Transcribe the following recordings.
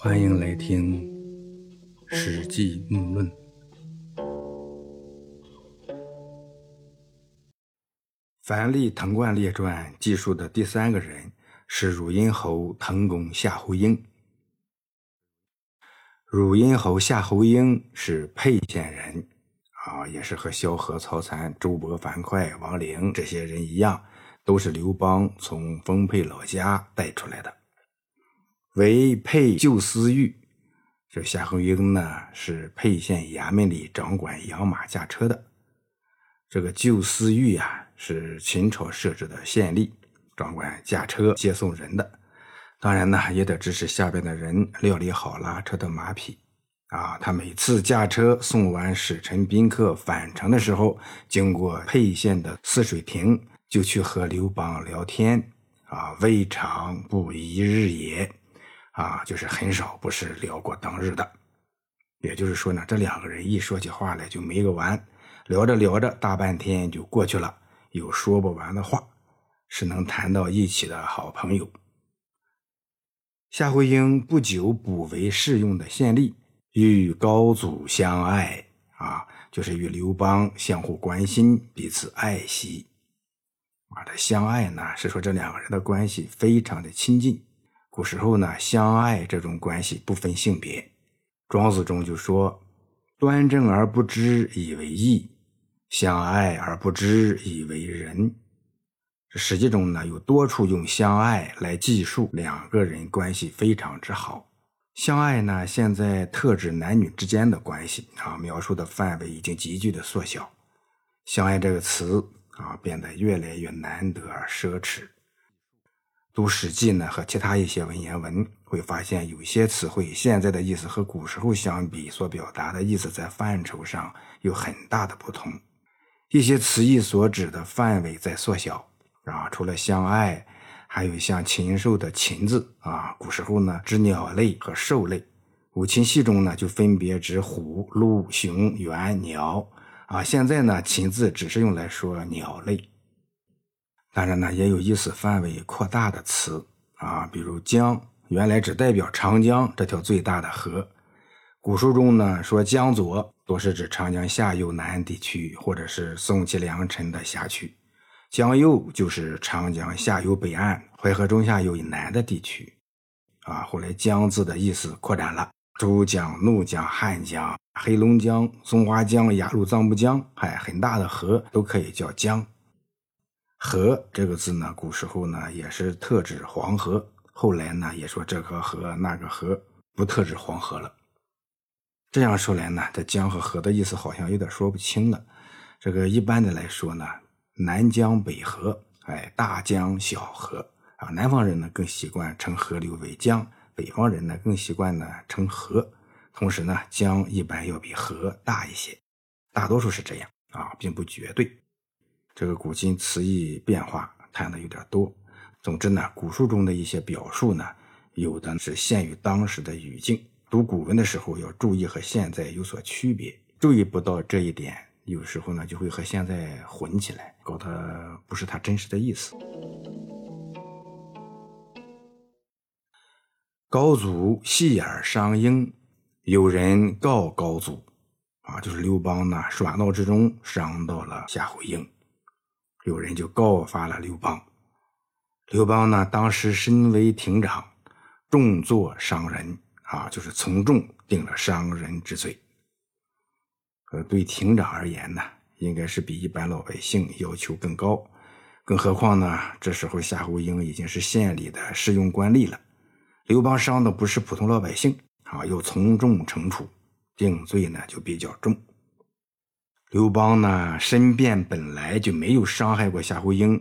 欢迎来听《史记目论》。樊历《滕冠列传》记述的第三个人是汝阴侯滕公夏侯婴。汝阴侯夏侯婴是沛县人，啊，也是和萧何、曹参、周勃、樊哙、王陵这些人一样，都是刘邦从丰沛老家带出来的。为沛旧司狱，这夏侯婴呢是沛县衙门里掌管养马驾车的。这个旧司狱啊，是秦朝设置的县吏，掌管驾车接送人的。当然呢，也得支持下边的人料理好拉车的马匹。啊，他每次驾车送完使臣宾客返程的时候，经过沛县的泗水亭，就去和刘邦聊天。啊，未尝不一日也。啊，就是很少不是聊过当日的，也就是说呢，这两个人一说起话来就没个完，聊着聊着大半天就过去了，有说不完的话，是能谈到一起的好朋友。夏侯婴不久补为适用的县吏，与高祖相爱啊，就是与刘邦相互关心，彼此爱惜。啊，这相爱呢，是说这两个人的关系非常的亲近。古时候呢，相爱这种关系不分性别。庄子中就说：“端正而不知以为义，相爱而不知以为仁。”这实际中呢，有多处用相爱来记述两个人关系非常之好。相爱呢，现在特指男女之间的关系啊，描述的范围已经急剧的缩小。相爱这个词啊，变得越来越难得而奢侈。读《史记》呢，和其他一些文言文会发现，有些词汇现在的意思和古时候相比，所表达的意思在范畴上有很大的不同。一些词义所指的范围在缩小啊，除了相爱，还有像禽兽的“禽”字啊，古时候呢指鸟类和兽类。五禽戏中呢就分别指虎、鹿、熊、猿、鸟啊，现在呢“禽”字只是用来说鸟类。当然呢，也有意思范围扩大的词啊，比如江，原来只代表长江这条最大的河。古书中呢说江左，多是指长江下游南地区，或者是宋齐梁陈的辖区；江右就是长江下游北岸、淮河中下游以南的地区。啊，后来江字的意思扩展了，珠江、怒江、汉江、黑龙江、松花江、雅鲁藏布江，还很大的河都可以叫江。河这个字呢，古时候呢也是特指黄河，后来呢也说这个河那个河不特指黄河了。这样说来呢，这江和河的意思好像有点说不清了。这个一般的来说呢，南江北河，哎，大江小河啊，南方人呢更习惯称河流为江，北方人呢更习惯呢称河。同时呢，江一般要比河大一些，大多数是这样啊，并不绝对。这个古今词义变化谈的有点多。总之呢，古书中的一些表述呢，有的是限于当时的语境。读古文的时候要注意和现在有所区别。注意不到这一点，有时候呢就会和现在混起来，搞得不是他真实的意思。高祖戏耳伤鹰，有人告高祖，啊，就是刘邦呢耍闹之中伤到了夏侯婴。有人就告发了刘邦，刘邦呢，当时身为亭长，重作伤人啊，就是从重定了伤人之罪。呃，对亭长而言呢，应该是比一般老百姓要求更高。更何况呢，这时候夏侯婴已经是县里的适用官吏了，刘邦伤的不是普通老百姓啊，又从重惩处，定罪呢就比较重。刘邦呢，申辩本来就没有伤害过夏侯婴，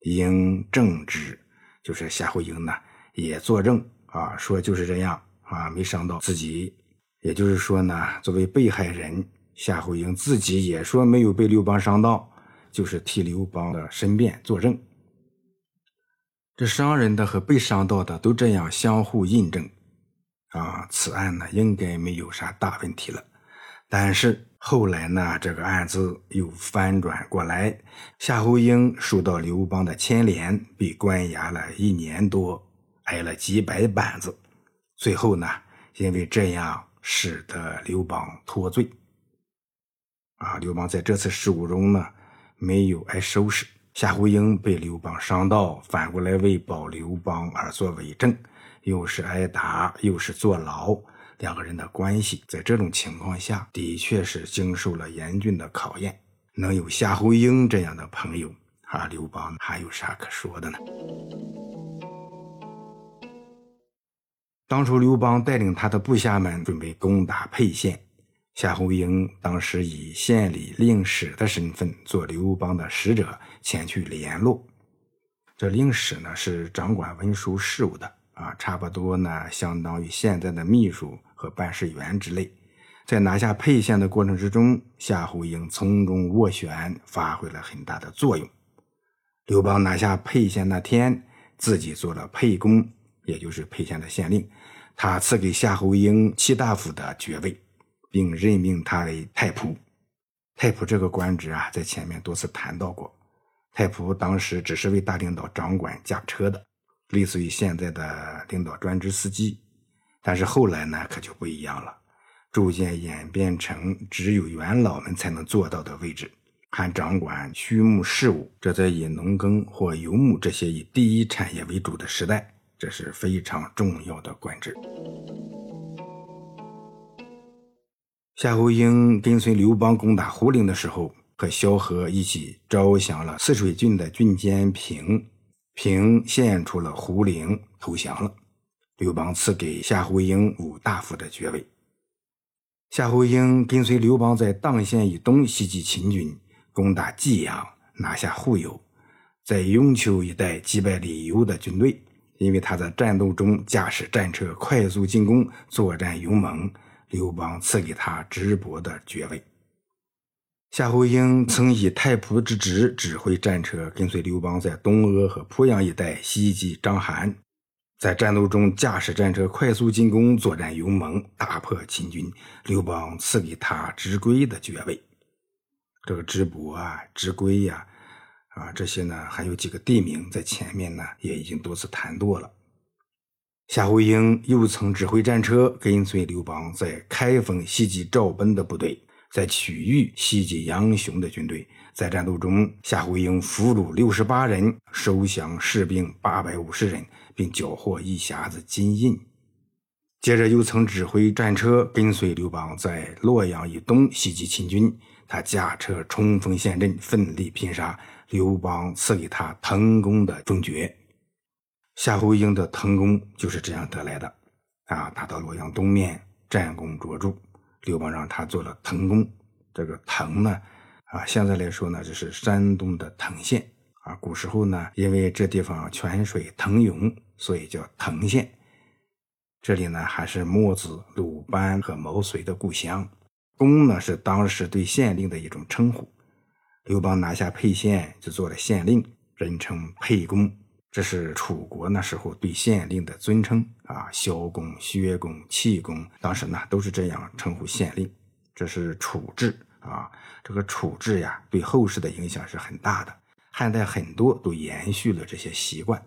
应证之，就是夏侯婴呢也作证啊，说就是这样啊，没伤到自己。也就是说呢，作为被害人，夏侯婴自己也说没有被刘邦伤到，就是替刘邦的申辩作证。这伤人的和被伤到的都这样相互印证啊，此案呢应该没有啥大问题了。但是。后来呢，这个案子又翻转过来，夏侯婴受到刘邦的牵连，被关押了一年多，挨了几百板子，最后呢，因为这样使得刘邦脱罪。啊，刘邦在这次事故中呢，没有挨收拾。夏侯婴被刘邦伤到，反过来为保刘邦而作伪证，又是挨打，又是坐牢，两个人的关系在这种情况下的确是经受了严峻的考验。能有夏侯婴这样的朋友，啊，刘邦还有啥可说的呢？当初刘邦带领他的部下们准备攻打沛县。夏侯婴当时以县里令史的身份做刘邦的使者前去联络。这令史呢是掌管文书事务的啊，差不多呢相当于现在的秘书和办事员之类。在拿下沛县的过程之中，夏侯婴从中斡旋，发挥了很大的作用。刘邦拿下沛县那天，自己做了沛公，也就是沛县的县令，他赐给夏侯婴七大夫的爵位。并任命他为太仆。太仆这个官职啊，在前面多次谈到过。太仆当时只是为大领导掌管驾车的，类似于现在的领导专职司机。但是后来呢，可就不一样了，逐渐演变成只有元老们才能做到的位置，还掌管畜牧事务。这在以农耕或游牧这些以第一产业为主的时代，这是非常重要的官职。夏侯婴跟随刘邦攻打胡陵的时候，和萧何一起招降了泗水郡的郡监平，平献出了胡陵，投降了。刘邦赐给夏侯婴五大夫的爵位。夏侯婴跟随刘邦在砀县以东袭击秦军，攻打济阳，拿下户邮，在雍丘一带击败李由的军队。因为他在战斗中驾驶战车快速进攻，作战勇猛。刘邦赐给他直伯的爵位。夏侯婴曾以太仆之职指挥战车，跟随刘邦在东阿和濮阳一带袭击章邯，在战斗中驾驶战车快速进攻，作战勇猛，大破秦军。刘邦赐给他直归的爵位。这个直伯啊，直归呀，啊，这些呢，还有几个地名在前面呢，也已经多次谈过了。夏侯婴又曾指挥战车跟随刘邦在开封袭击赵奔的部队，在曲域袭击杨雄的军队。在战斗中，夏侯婴俘虏六十八人，收降士兵八百五十人，并缴获一匣子金印。接着又曾指挥战车跟随刘邦在洛阳以东袭击秦军，他驾车冲锋陷阵，奋力拼杀。刘邦赐给他腾公的封爵。夏侯婴的腾功就是这样得来的，啊，他到洛阳东面战功卓著，刘邦让他做了滕公。这个滕呢，啊，现在来说呢，就是山东的滕县，啊，古时候呢，因为这地方泉水腾涌，所以叫滕县。这里呢，还是墨子、鲁班和毛遂的故乡。公呢，是当时对县令的一种称呼。刘邦拿下沛县，就做了县令，人称沛公。这是楚国那时候对县令的尊称啊，萧公、薛公、契公，当时呢都是这样称呼县令。这是楚制啊，这个楚制呀，对后世的影响是很大的。汉代很多都延续了这些习惯。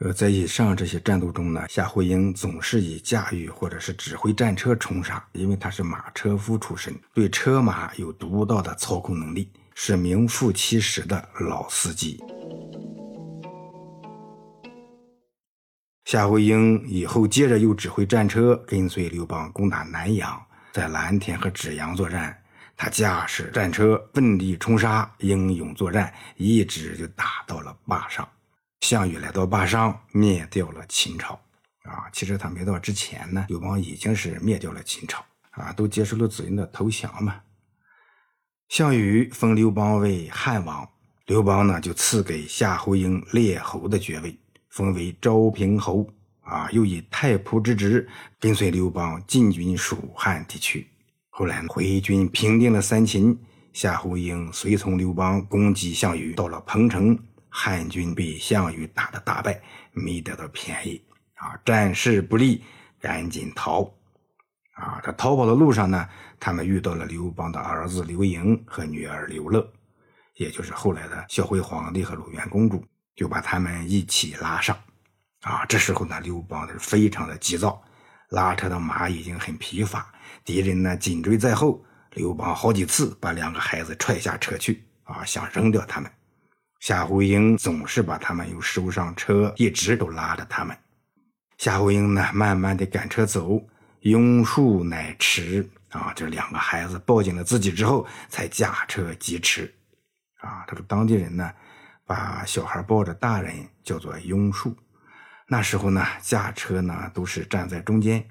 呃，在以上这些战斗中呢，夏侯婴总是以驾驭或者是指挥战车冲杀，因为他是马车夫出身，对车马有独到的操控能力，是名副其实的老司机。夏侯婴以后接着又指挥战车跟随刘邦攻打南阳，在蓝田和芷阳作战。他驾驶战车奋力冲杀，英勇作战，一直就打到了坝上。项羽来到坝上，灭掉了秦朝。啊，其实他没到之前呢，刘邦已经是灭掉了秦朝。啊，都接受了子婴的投降嘛。项羽封刘邦为汉王，刘邦呢就赐给夏侯婴列侯的爵位。封为昭平侯啊，又以太仆之职跟随刘邦进军蜀汉地区。后来回军平定了三秦，夏侯婴随从刘邦攻击项羽，到了彭城，汉军被项羽打得大败，没得到便宜啊，战事不利，赶紧逃。啊，他逃跑的路上呢，他们遇到了刘邦的儿子刘盈和女儿刘乐，也就是后来的孝惠皇帝和鲁元公主。就把他们一起拉上，啊，这时候呢，刘邦是非常的急躁，拉车的马已经很疲乏，敌人呢紧追在后，刘邦好几次把两个孩子踹下车去，啊，想扔掉他们。夏侯婴总是把他们又收上车，一直都拉着他们。夏侯婴呢，慢慢的赶车走，庸树乃迟。啊，这两个孩子抱紧了自己之后，才驾车疾驰。啊，他说当地人呢，把小孩抱着大人叫做庸树。那时候呢，驾车呢都是站在中间。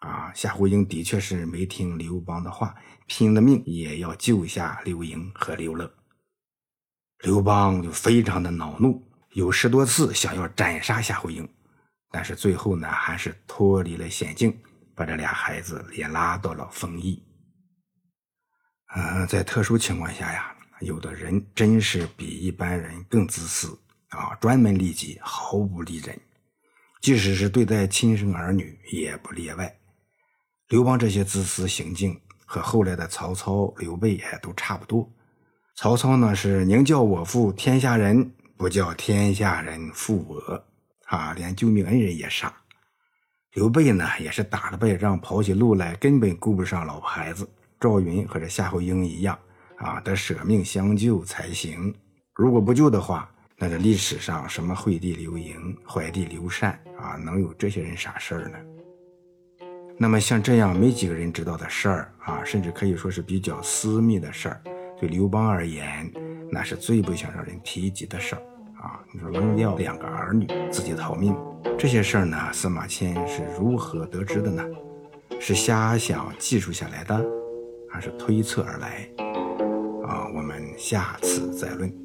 啊，夏侯婴的确是没听刘邦的话，拼了命也要救下刘盈和刘乐。刘邦就非常的恼怒，有十多次想要斩杀夏侯婴，但是最后呢，还是脱离了险境，把这俩孩子也拉到了丰邑。呃，在特殊情况下呀，有的人真是比一般人更自私啊，专门利己，毫不利人，即使是对待亲生儿女也不例外。刘邦这些自私行径和后来的曹操、刘备也都差不多。曹操呢是宁叫我负天下人，不叫天下人负我，啊，连救命恩人也杀。刘备呢也是打了败仗，跑起路来根本顾不上老婆孩子。赵云和这夏侯婴一样，啊，得舍命相救才行。如果不救的话，那这历史上什么惠帝刘盈、怀帝刘禅啊，能有这些人啥事儿呢？那么像这样没几个人知道的事儿啊，甚至可以说是比较私密的事儿。对刘邦而言，那是最不想让人提及的事儿啊！你说扔掉两个儿女，自己逃命，这些事儿呢？司马迁是如何得知的呢？是瞎想记述下来的，还是推测而来？啊，我们下次再论。